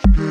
Stay.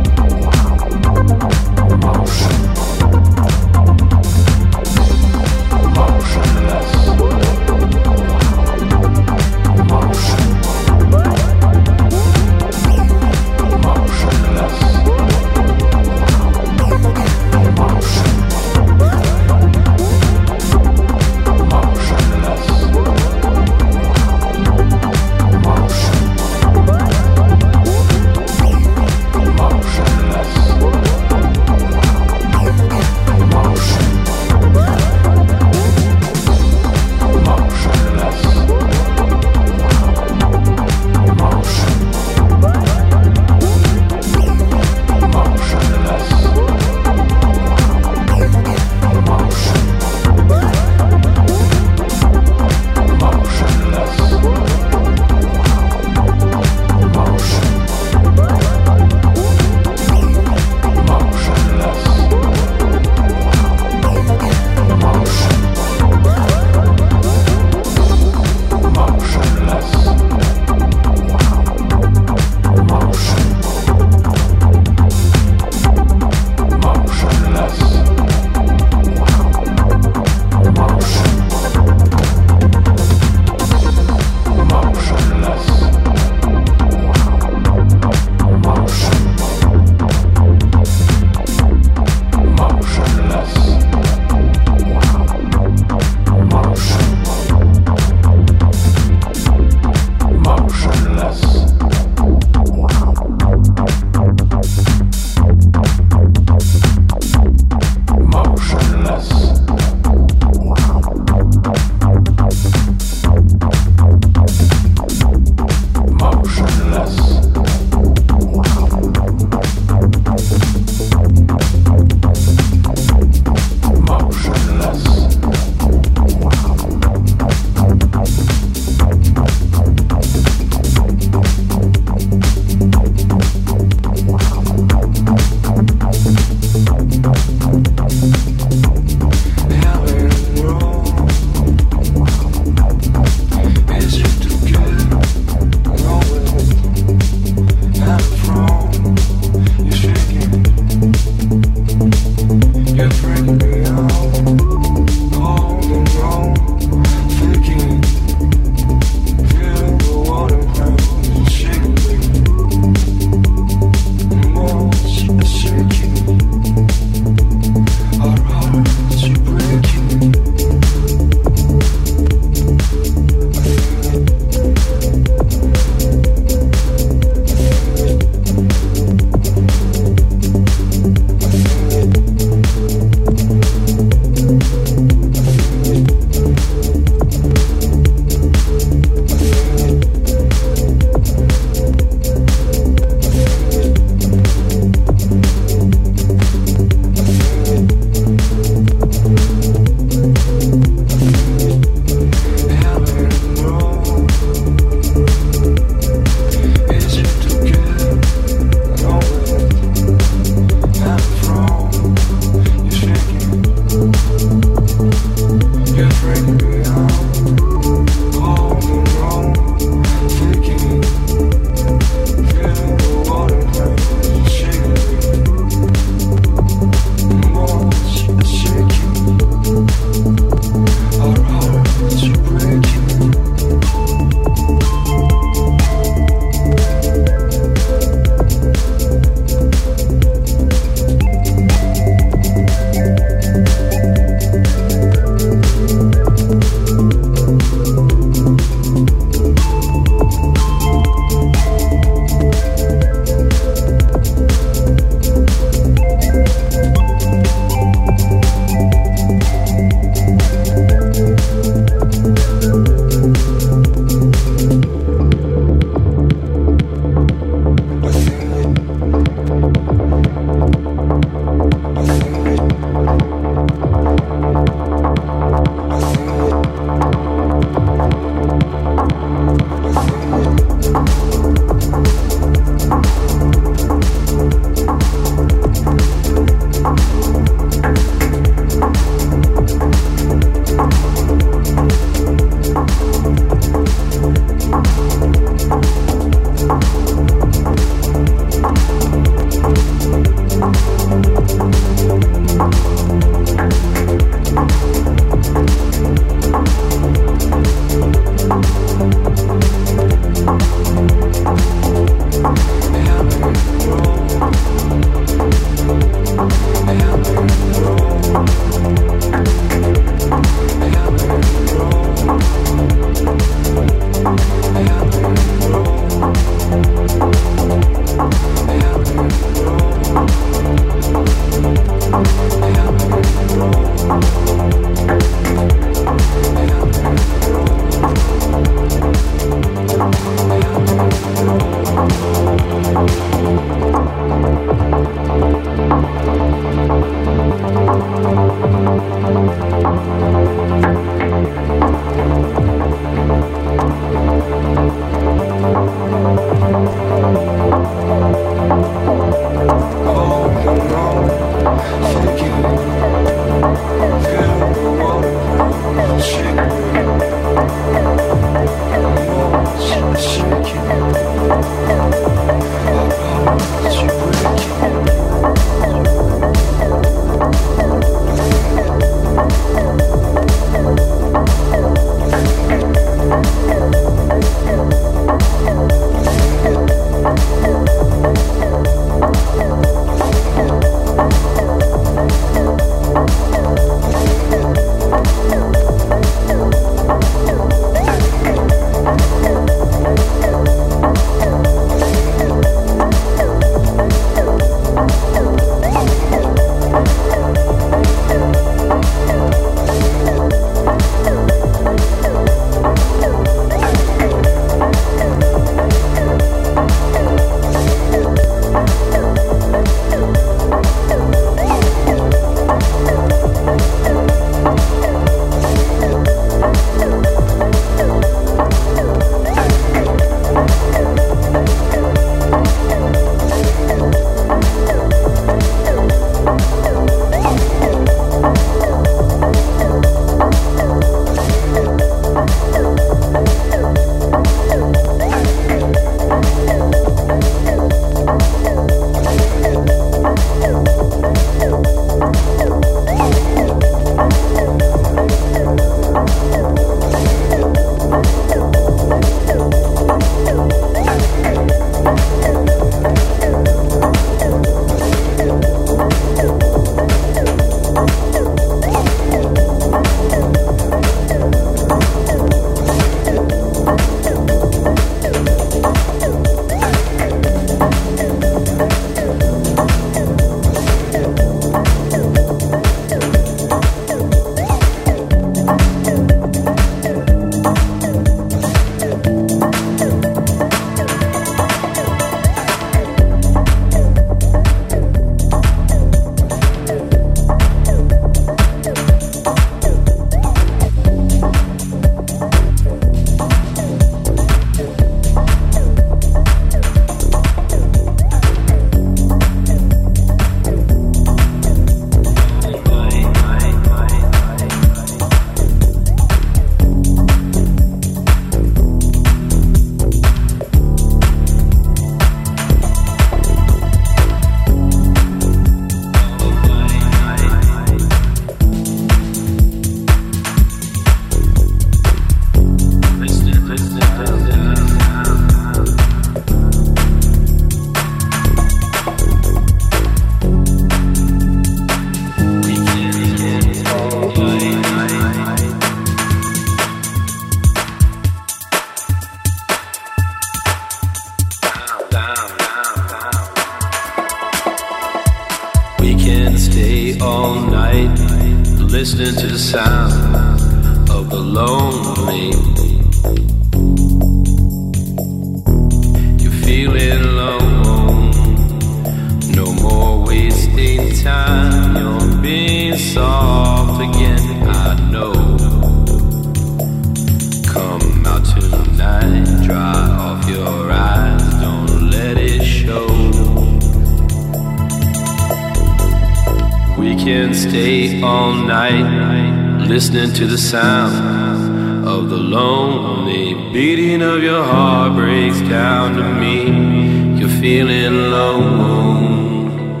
listening to the sound of the lonely beating of your heart breaks down to me. You're feeling alone.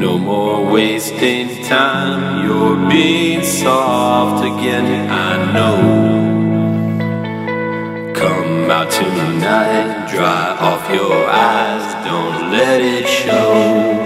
No more wasting time. You're being soft again. I know. Come out tonight, dry off your eyes. Don't let it show.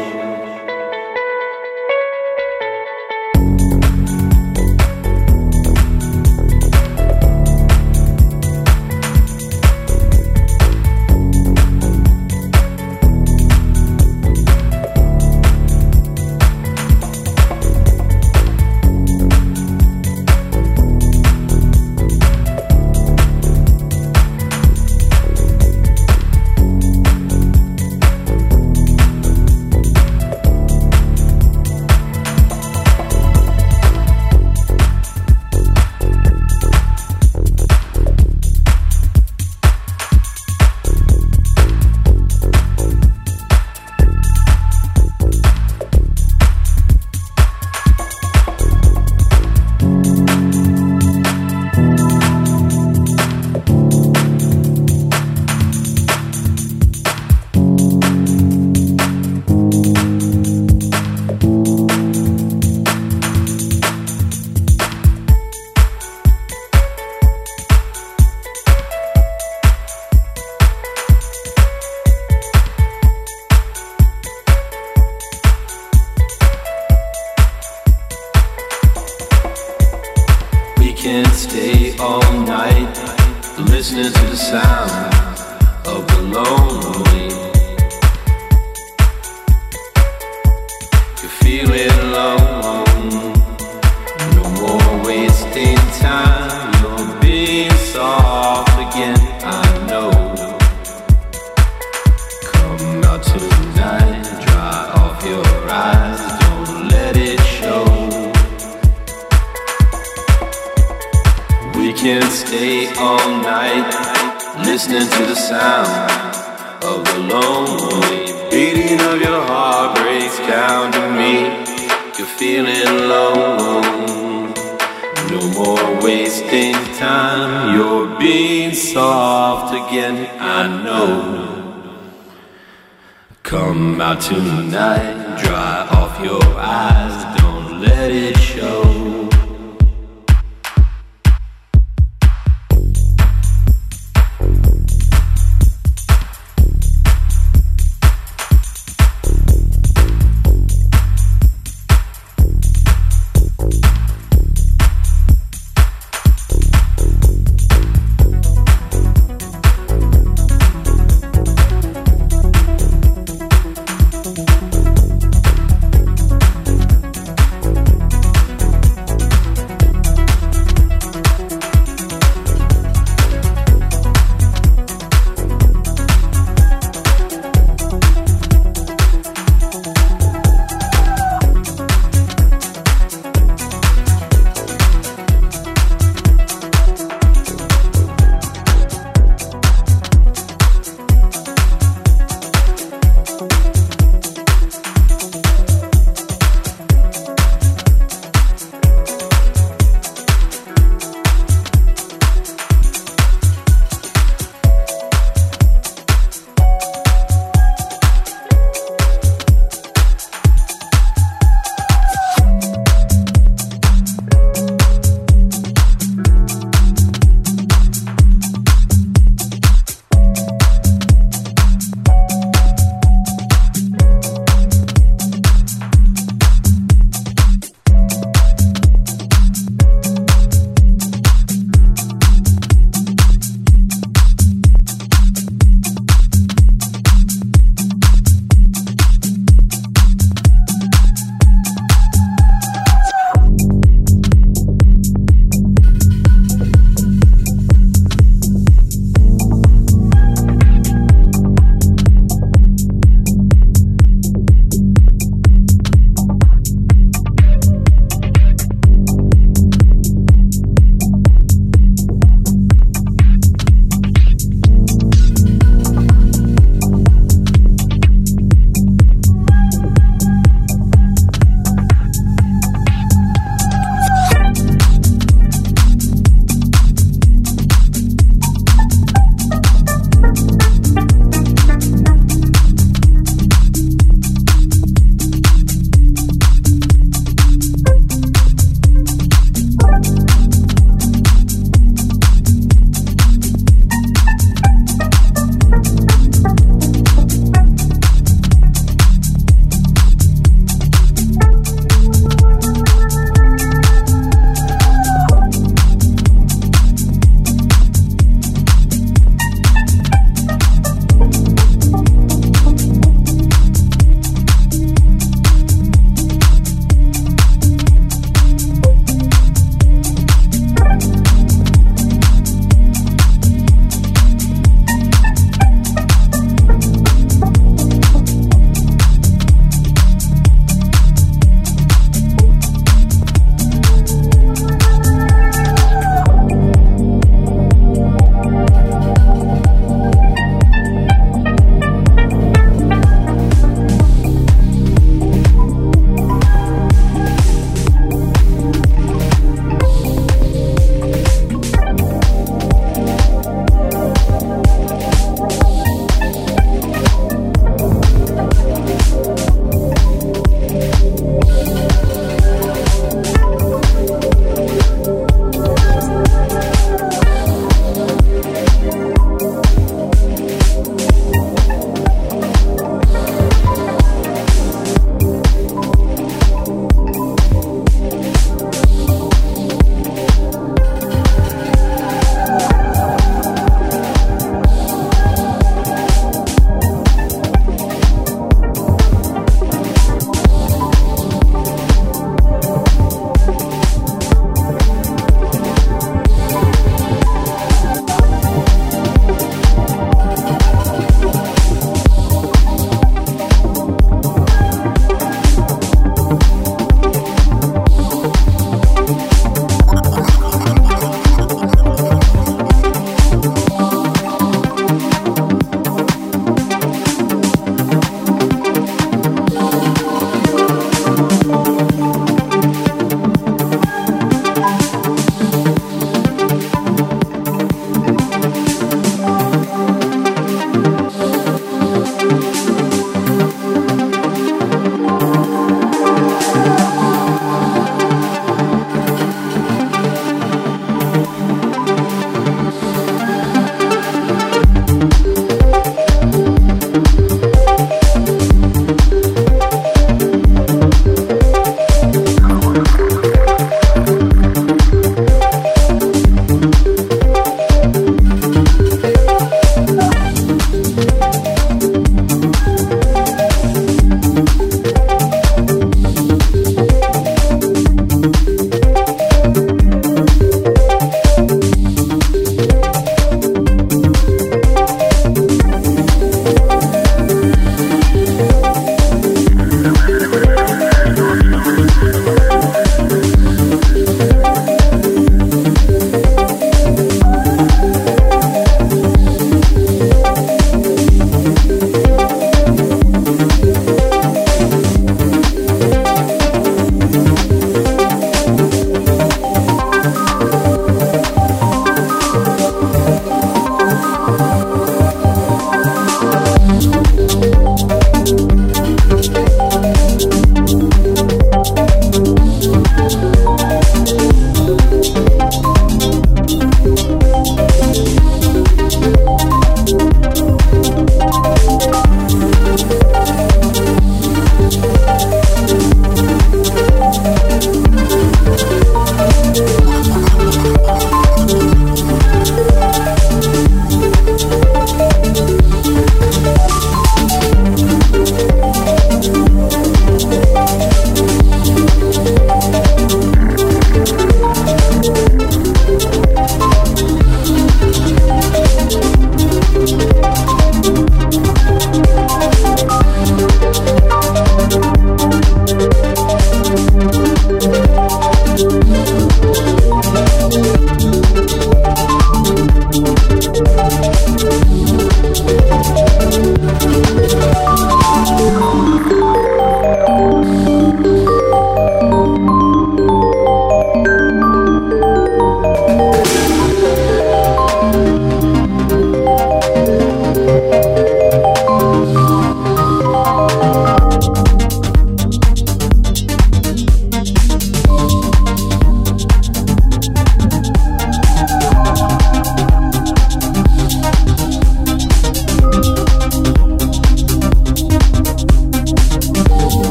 to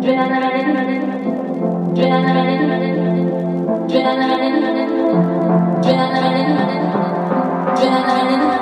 adrenaline, adrenaline, adrenaline, adrenaline.